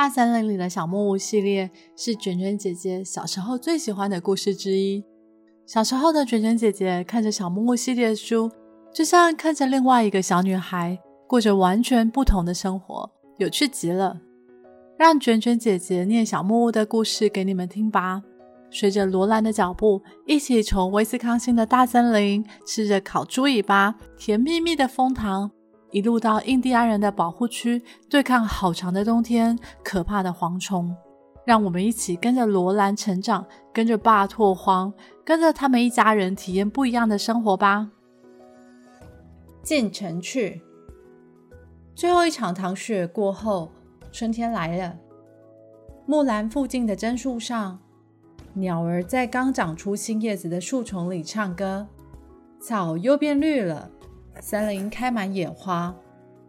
大森林里的小木屋系列是卷卷姐姐小时候最喜欢的故事之一。小时候的卷卷姐姐看着小木屋系列的书，就像看着另外一个小女孩过着完全不同的生活，有趣极了。让卷卷姐姐念小木屋的故事给你们听吧。随着罗兰的脚步，一起从威斯康星的大森林，吃着烤猪尾巴、甜蜜蜜的枫糖。一路到印第安人的保护区，对抗好长的冬天、可怕的蝗虫。让我们一起跟着罗兰成长，跟着爸拓荒，跟着他们一家人体验不一样的生活吧。进城去。最后一场糖雪过后，春天来了。木兰附近的针树上，鸟儿在刚长出新叶子的树丛里唱歌，草又变绿了。森林开满野花，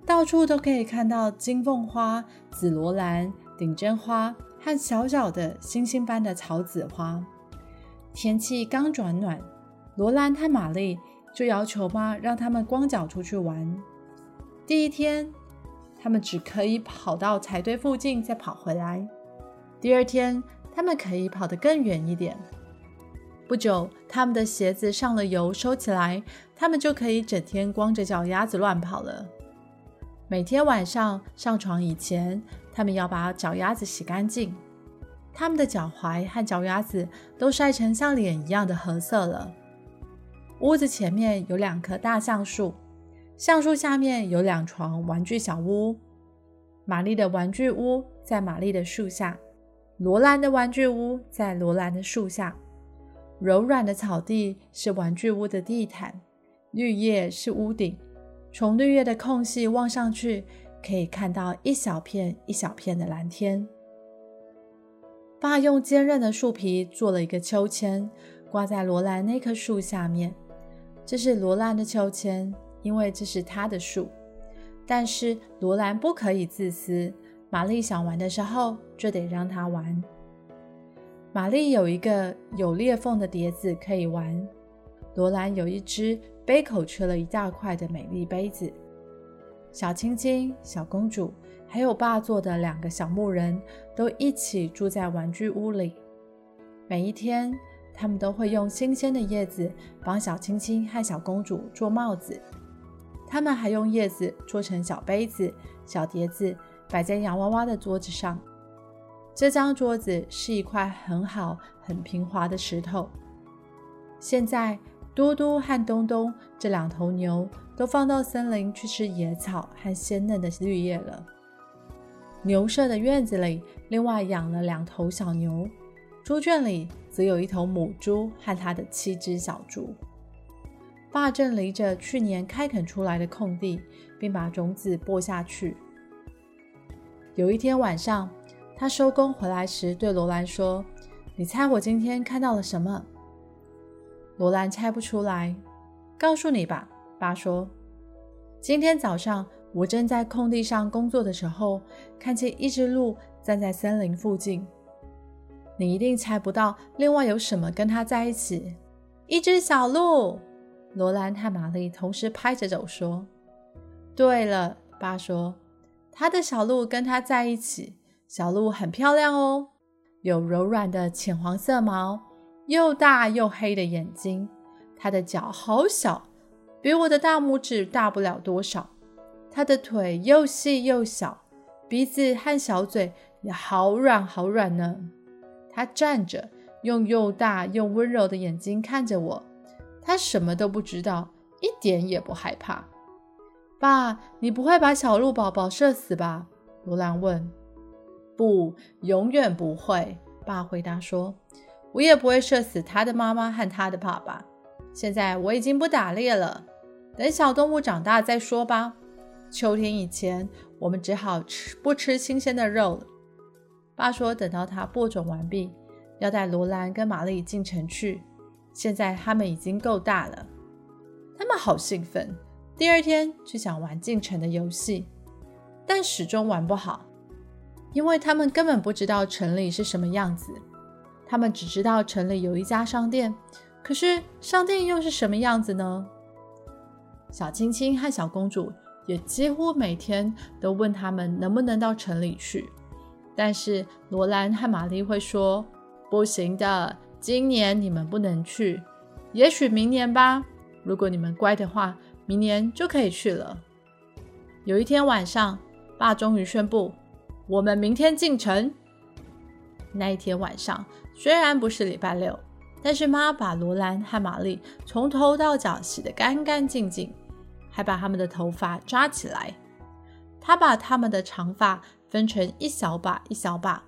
到处都可以看到金凤花、紫罗兰、顶针花和小小的星星般的草籽花。天气刚转暖，罗兰和玛丽就要求妈让他们光脚出去玩。第一天，他们只可以跑到柴堆附近再跑回来；第二天，他们可以跑得更远一点。不久，他们的鞋子上了油，收起来，他们就可以整天光着脚丫子乱跑了。每天晚上上床以前，他们要把脚丫子洗干净。他们的脚踝和脚丫子都晒成像脸一样的褐色了。屋子前面有两棵大橡树，橡树下面有两床玩具小屋。玛丽的玩具屋在玛丽的树下，罗兰的玩具屋在罗兰的树下。柔软的草地是玩具屋的地毯，绿叶是屋顶。从绿叶的空隙望上去，可以看到一小片一小片的蓝天。爸用坚韧的树皮做了一个秋千，挂在罗兰那棵树下面。这是罗兰的秋千，因为这是他的树。但是罗兰不可以自私，玛丽想玩的时候就得让他玩。玛丽有一个有裂缝的碟子可以玩，罗兰有一只杯口缺了一大块的美丽杯子。小青青、小公主还有爸做的两个小木人都一起住在玩具屋里。每一天，他们都会用新鲜的叶子帮小青青和小公主做帽子。他们还用叶子做成小杯子、小碟子，摆在洋娃娃的桌子上。这张桌子是一块很好、很平滑的石头。现在，嘟嘟和东东这两头牛都放到森林去吃野草和鲜嫩的绿叶了。牛舍的院子里另外养了两头小牛，猪圈里则有一头母猪和它的七只小猪。爸正犁着去年开垦出来的空地，并把种子播下去。有一天晚上，他收工回来时，对罗兰说：“你猜我今天看到了什么？”罗兰猜不出来。告诉你吧，爸说：“今天早上我正在空地上工作的时候，看见一只鹿站在森林附近。你一定猜不到，另外有什么跟它在一起？一只小鹿。”罗兰和玛丽同时拍着手说：“对了。”爸说：“他的小鹿跟他在一起。”小鹿很漂亮哦，有柔软的浅黄色毛，又大又黑的眼睛。它的脚好小，比我的大拇指大不了多少。它的腿又细又小，鼻子和小嘴也好软好软呢。它站着，用又大又温柔的眼睛看着我。它什么都不知道，一点也不害怕。爸，你不会把小鹿宝宝射死吧？罗兰问。不，永远不会。爸回答说：“我也不会射死他的妈妈和他的爸爸。现在我已经不打猎了，等小动物长大再说吧。秋天以前，我们只好吃不吃新鲜的肉了。”爸说：“等到他播种完毕，要带罗兰跟玛丽进城去。现在他们已经够大了，他们好兴奋。第二天就想玩进城的游戏，但始终玩不好。”因为他们根本不知道城里是什么样子，他们只知道城里有一家商店，可是商店又是什么样子呢？小青青和小公主也几乎每天都问他们能不能到城里去，但是罗兰和玛丽会说：“不行的，今年你们不能去，也许明年吧。如果你们乖的话，明年就可以去了。”有一天晚上，爸终于宣布：“我们明天进城。”那一天晚上虽然不是礼拜六，但是妈把罗兰和玛丽从头到脚洗得干干净净，还把他们的头发扎起来。她把他们的长发分成一小把一小把，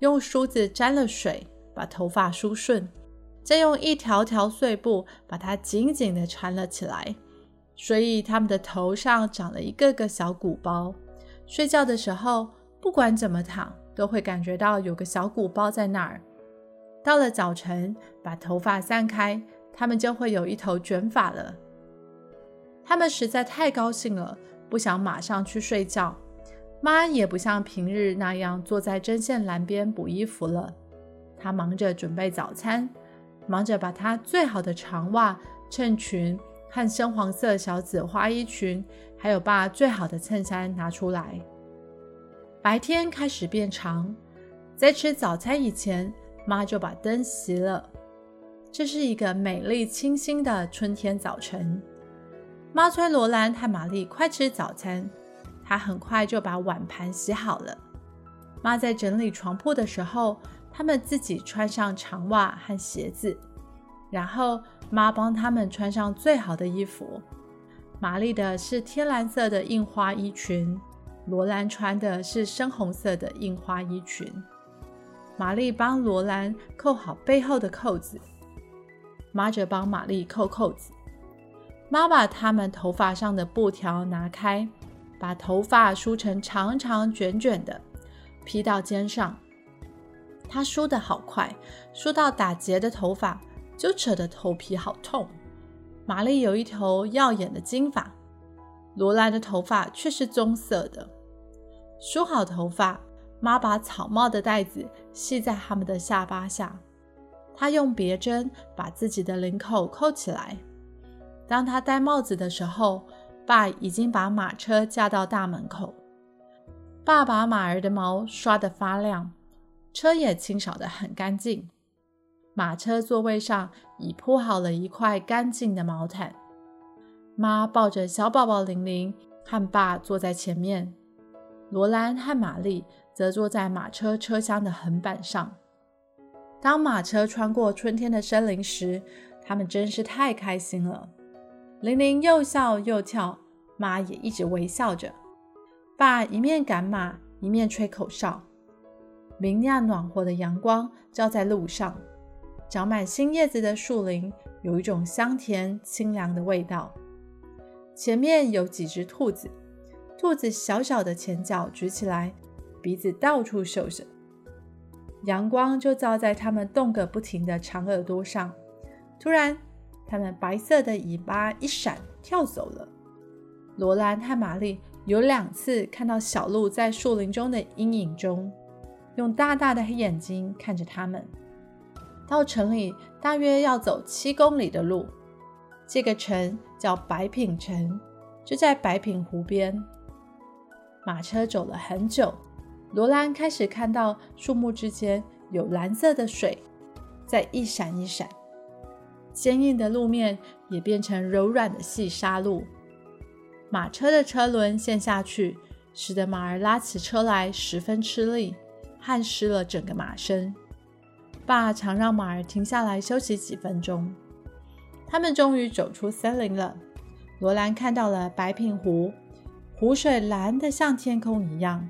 用梳子沾了水，把头发梳顺，再用一条条碎布把它紧紧地缠了起来。所以他们的头上长了一个个小鼓包。睡觉的时候，不管怎么躺，都会感觉到有个小鼓包在那儿。到了早晨，把头发散开，他们就会有一头卷发了。他们实在太高兴了，不想马上去睡觉。妈也不像平日那样坐在针线栏边补衣服了，她忙着准备早餐，忙着把她最好的长袜、衬裙和深黄色小紫花衣裙，还有爸最好的衬衫拿出来。白天开始变长，在吃早餐以前，妈就把灯熄了。这是一个美丽清新的春天早晨。妈催罗兰和玛丽快吃早餐。她很快就把碗盘洗好了。妈在整理床铺的时候，他们自己穿上长袜和鞋子，然后妈帮他们穿上最好的衣服。玛丽的是天蓝色的印花衣裙，罗兰穿的是深红色的印花衣裙。玛丽帮罗兰扣好背后的扣子，妈则帮玛丽扣扣子。妈把他们头发上的布条拿开。把头发梳成长长卷卷的，披到肩上。她梳得好快，梳到打结的头发就扯得头皮好痛。玛丽有一头耀眼的金发，罗兰的头发却是棕色的。梳好头发，妈把草帽的带子系在他们的下巴下。她用别针把自己的领口扣起来。当她戴帽子的时候，爸已经把马车架到大门口，爸把马儿的毛刷得发亮，车也清扫得很干净。马车座位上已铺好了一块干净的毛毯。妈抱着小宝宝玲玲，和爸坐在前面，罗兰和玛丽则坐在马车车厢的横板上。当马车穿过春天的森林时，他们真是太开心了。玲玲又笑又跳，妈也一直微笑着。爸一面赶马，一面吹口哨。明亮暖和的阳光照在路上，长满新叶子的树林有一种香甜清凉的味道。前面有几只兔子，兔子小小的前脚举起来，鼻子到处嗅着。阳光就照在它们动个不停的长耳朵上。突然，它们白色的尾巴一闪，跳走了。罗兰和玛丽有两次看到小鹿在树林中的阴影中，用大大的黑眼睛看着他们。到城里大约要走七公里的路，这个城叫白品城，就在白品湖边。马车走了很久，罗兰开始看到树木之间有蓝色的水在一闪一闪。坚硬的路面也变成柔软的细沙路，马车的车轮陷下去，使得马儿拉起车来十分吃力，汗湿了整个马身。爸常让马儿停下来休息几分钟。他们终于走出森林了。罗兰看到了白品湖，湖水蓝得像天空一样，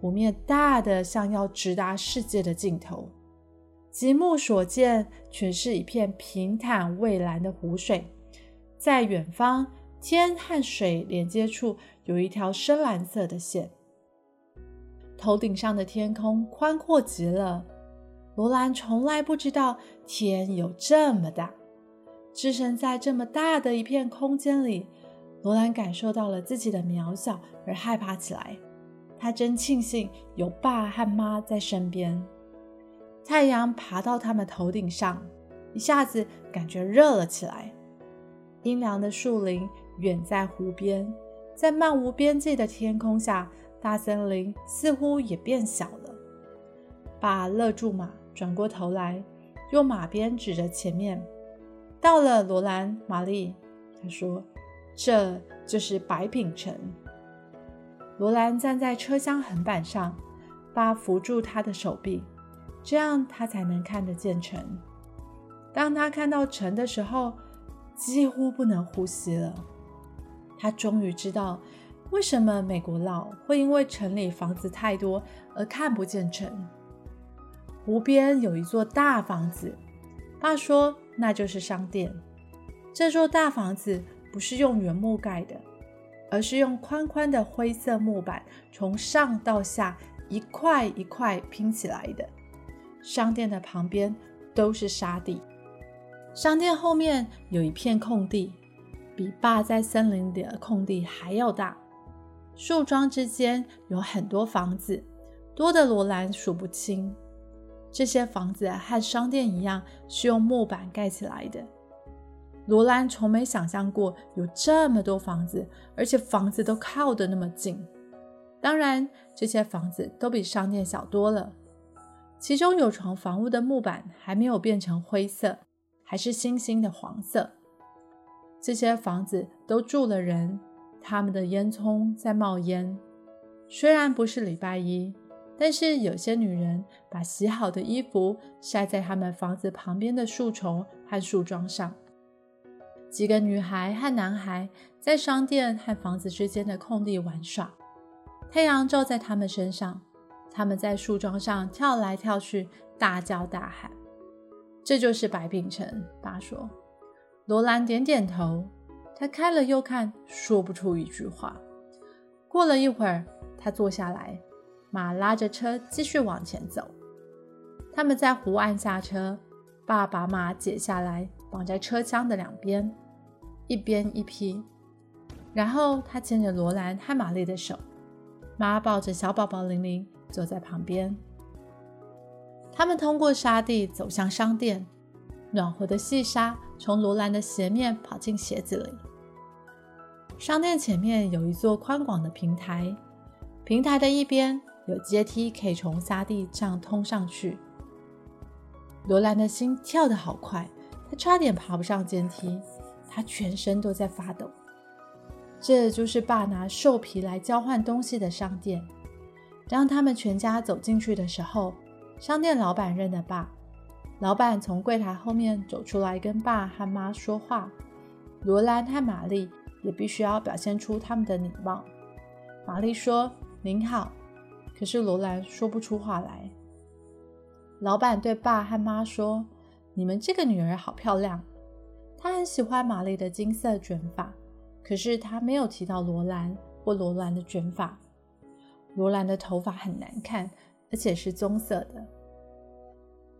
湖面大得像要直达世界的尽头。极目所见，全是一片平坦蔚蓝的湖水。在远方，天和水连接处有一条深蓝色的线。头顶上的天空宽阔极了。罗兰从来不知道天有这么大。置身在这么大的一片空间里，罗兰感受到了自己的渺小而害怕起来。他真庆幸有爸和妈在身边。太阳爬到他们头顶上，一下子感觉热了起来。阴凉的树林远在湖边，在漫无边际的天空下，大森林似乎也变小了，爸勒住马，转过头来，用马鞭指着前面。到了罗兰玛丽，他说：“这就是白品城。”罗兰站在车厢横板上，爸扶住他的手臂，这样他才能看得见城。当他看到城的时候，几乎不能呼吸了。他终于知道为什么美国佬会因为城里房子太多而看不见城。湖边有一座大房子，爸说那就是商店。这座大房子不是用原木盖的，而是用宽宽的灰色木板从上到下一块一块拼起来的。商店的旁边都是沙地。商店后面有一片空地，比爸在森林里的空地还要大。树桩之间有很多房子，多的罗兰数不清。这些房子和商店一样，是用木板盖起来的。罗兰从没想象过有这么多房子，而且房子都靠得那么近。当然，这些房子都比商店小多了。其中有幢房屋的木板还没有变成灰色。还是星星的黄色。这些房子都住了人，他们的烟囱在冒烟。虽然不是礼拜一，但是有些女人把洗好的衣服晒在他们房子旁边的树丛和树桩上。几个女孩和男孩在商店和房子之间的空地玩耍，太阳照在他们身上，他们在树桩上跳来跳去，大叫大喊。这就是白品城，爸说。罗兰点点头，他看了又看，说不出一句话。过了一会儿，他坐下来，马拉着车继续往前走。他们在湖岸下车，爸把马解下来，绑在车厢的两边，一边一匹。然后他牵着罗兰和玛丽的手，妈抱着小宝宝玲玲坐在旁边。他们通过沙地走向商店，暖和的细沙从罗兰的鞋面跑进鞋子里。商店前面有一座宽广的平台，平台的一边有阶梯可以从沙地上通上去。罗兰的心跳得好快，他差点爬不上阶梯，他全身都在发抖。这就是爸拿兽皮来交换东西的商店。当他们全家走进去的时候，商店老板认得爸，老板从柜台后面走出来跟爸和妈说话。罗兰和玛丽也必须要表现出他们的礼貌。玛丽说：“您好。”可是罗兰说不出话来。老板对爸和妈说：“你们这个女儿好漂亮。”他很喜欢玛丽的金色卷发，可是他没有提到罗兰或罗兰的卷发。罗兰的头发很难看。而且是棕色的。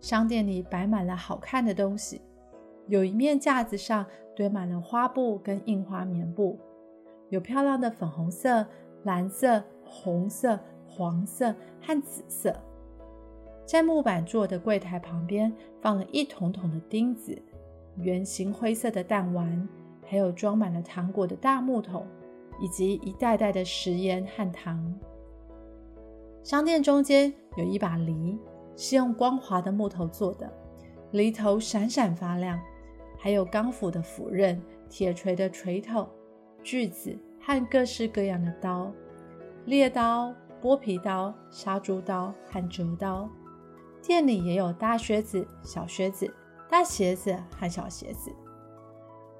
商店里摆满了好看的东西，有一面架子上堆满了花布跟印花棉布，有漂亮的粉红色、蓝色、红色、黄色和紫色。在木板做的柜台旁边放了一桶桶的钉子、圆形灰色的弹丸，还有装满了糖果的大木桶，以及一袋袋的食盐和糖。商店中间有一把犁，是用光滑的木头做的，犁头闪闪发亮，还有钢斧的斧刃、铁锤的锤头、锯子和各式各样的刀，猎刀、剥皮刀、杀猪刀和折刀。店里也有大靴子、小靴子、大鞋子和小鞋子。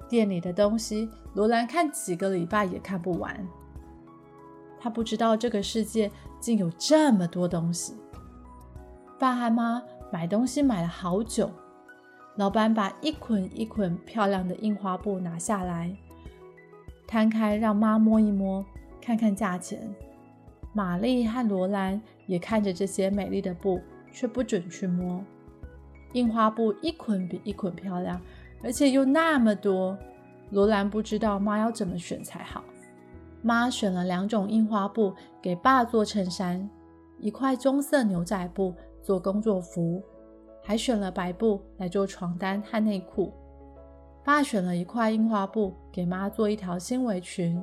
店里的东西，罗兰看几个礼拜也看不完。他不知道这个世界竟有这么多东西。爸和妈买东西买了好久。老板把一捆一捆漂亮的印花布拿下来，摊开让妈摸一摸，看看价钱。玛丽和罗兰也看着这些美丽的布，却不准去摸。印花布一捆比一捆漂亮，而且又那么多。罗兰不知道妈要怎么选才好。妈选了两种印花布给爸做衬衫，一块棕色牛仔布做工作服，还选了白布来做床单和内裤。爸选了一块印花布给妈做一条新围裙。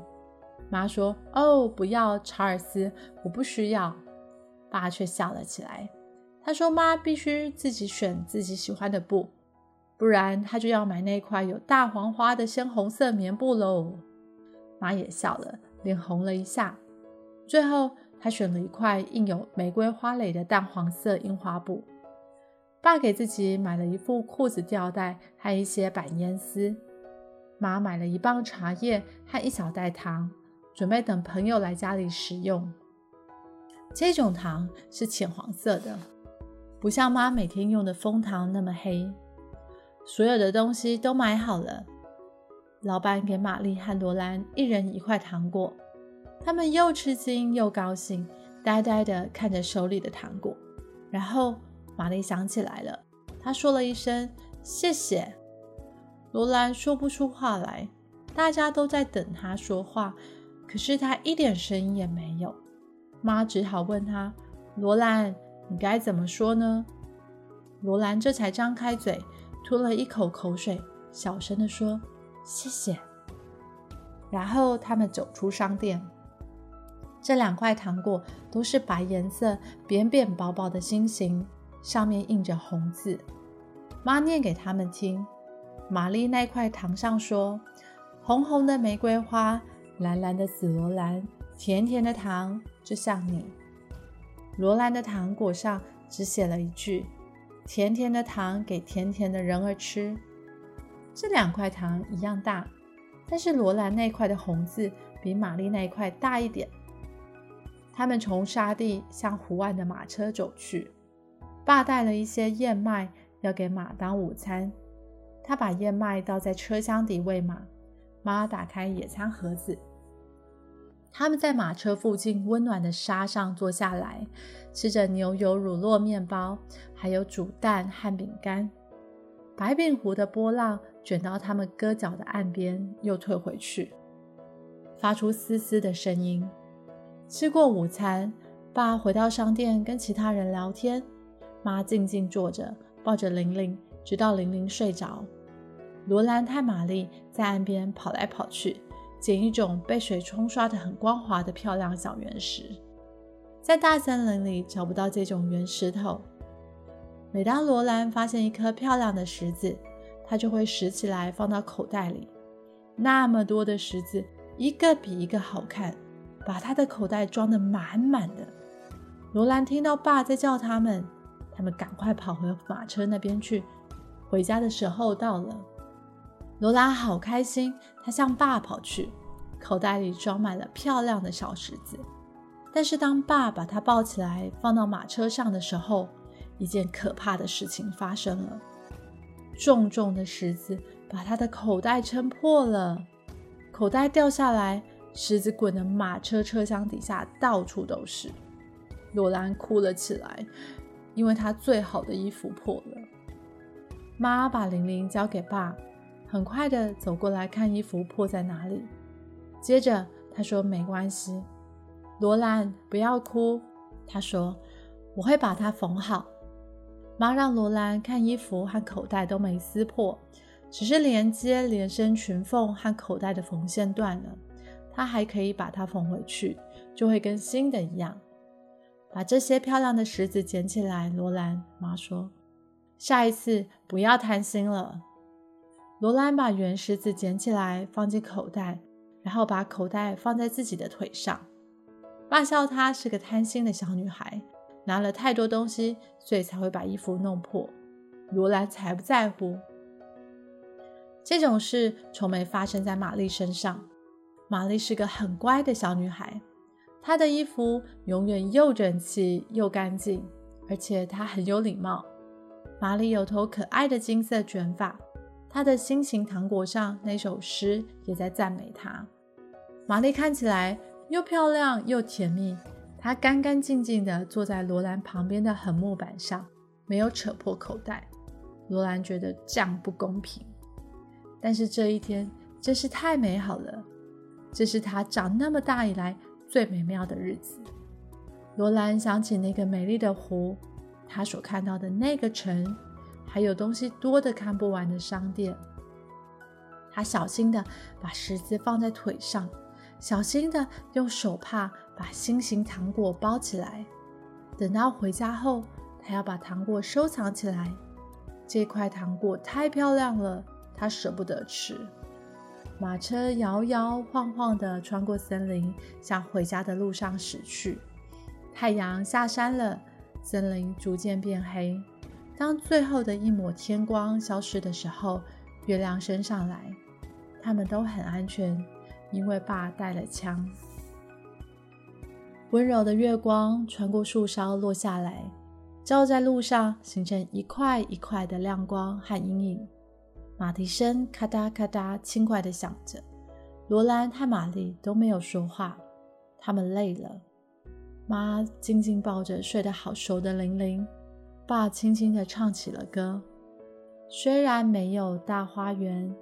妈说：“哦，不要，查尔斯，我不需要。”爸却笑了起来，他说：“妈必须自己选自己喜欢的布，不然他就要买那块有大黄花的鲜红色棉布喽。”妈也笑了，脸红了一下。最后，他选了一块印有玫瑰花蕾的淡黄色印花布。爸给自己买了一副裤子吊带和一些板烟丝。妈买了一磅茶叶和一小袋糖，准备等朋友来家里食用。这种糖是浅黄色的，不像妈每天用的蜂糖那么黑。所有的东西都买好了，老板给玛丽和罗兰一人一块糖果，他们又吃惊又高兴，呆呆地看着手里的糖果，然后。玛丽想起来了，她说了一声“谢谢”。罗兰说不出话来，大家都在等他说话，可是他一点声音也没有。妈只好问他：“罗兰，你该怎么说呢？”罗兰这才张开嘴，吞了一口口水，小声地说：“谢谢。”然后他们走出商店。这两块糖果都是白颜色、扁扁薄薄的心形。上面印着红字，妈念给他们听。玛丽那块糖上说：“红红的玫瑰花，蓝蓝的紫罗兰，甜甜的糖，就像你。”罗兰的糖果上只写了一句：“甜甜的糖给甜甜的人儿吃。”这两块糖一样大，但是罗兰那块的红字比玛丽那块大一点。他们从沙地向湖岸的马车走去。爸带了一些燕麦要给马当午餐，他把燕麦倒在车厢底喂马。妈打开野餐盒子，他们在马车附近温暖的沙上坐下来，吃着牛油乳酪面包，还有煮蛋和饼干。白饼湖的波浪卷到他们割脚的岸边，又退回去，发出嘶嘶的声音。吃过午餐，爸回到商店跟其他人聊天。妈静静坐着，抱着玲玲，直到玲玲睡着。罗兰和玛丽在岸边跑来跑去，捡一种被水冲刷得很光滑的漂亮小圆石。在大森林里找不到这种圆石头。每当罗兰发现一颗漂亮的石子，她就会拾起来放到口袋里。那么多的石子，一个比一个好看，把她的口袋装得满满的。罗兰听到爸在叫他们。他们赶快跑回马车那边去。回家的时候到了，罗拉好开心，她向爸跑去，口袋里装满了漂亮的小石子。但是当爸把她抱起来放到马车上的时候，一件可怕的事情发生了：重重的石子把她的口袋撑破了，口袋掉下来，石子滚的马车车厢底下到处都是。罗兰哭了起来。因为他最好的衣服破了，妈把玲玲交给爸，很快的走过来看衣服破在哪里。接着他说：“没关系，罗兰，不要哭。”他说：“我会把它缝好。”妈让罗兰看衣服和口袋都没撕破，只是连接连身裙缝和口袋的缝线断了，她还可以把它缝回去，就会跟新的一样。把这些漂亮的石子捡起来，罗兰妈说：“下一次不要贪心了。”罗兰把圆石子捡起来，放进口袋，然后把口袋放在自己的腿上。爸笑她是个贪心的小女孩，拿了太多东西，所以才会把衣服弄破。罗兰才不在乎。这种事从没发生在玛丽身上。玛丽是个很乖的小女孩。她的衣服永远又整齐又干净，而且她很有礼貌。玛丽有头可爱的金色卷发，他的心形糖果上那首诗也在赞美他。玛丽看起来又漂亮又甜蜜。她干干净净地坐在罗兰旁边的横木板上，没有扯破口袋。罗兰觉得这样不公平，但是这一天真是太美好了。这是她长那么大以来。最美妙的日子，罗兰想起那个美丽的湖，她所看到的那个城，还有东西多得看不完的商店。他小心地把石子放在腿上，小心地用手帕把心形糖果包起来。等到回家后，他要把糖果收藏起来。这块糖果太漂亮了，他舍不得吃。马车摇摇晃晃地穿过森林，向回家的路上驶去。太阳下山了，森林逐渐变黑。当最后的一抹天光消失的时候，月亮升上来，他们都很安全，因为爸带了枪。温柔的月光穿过树梢落下来，照在路上，形成一块一块的亮光和阴影。马蹄声咔嗒咔嗒轻快地响着。罗兰和玛丽都没有说话，他们累了。妈紧紧抱着睡得好熟的玲玲。爸轻轻地唱起了歌。虽然没有大花园，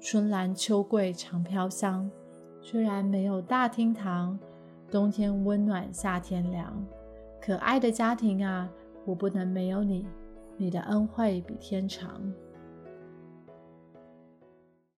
春兰秋桂常飘香；虽然没有大厅堂，冬天温暖，夏天凉。可爱的家庭啊，我不能没有你，你的恩惠比天长。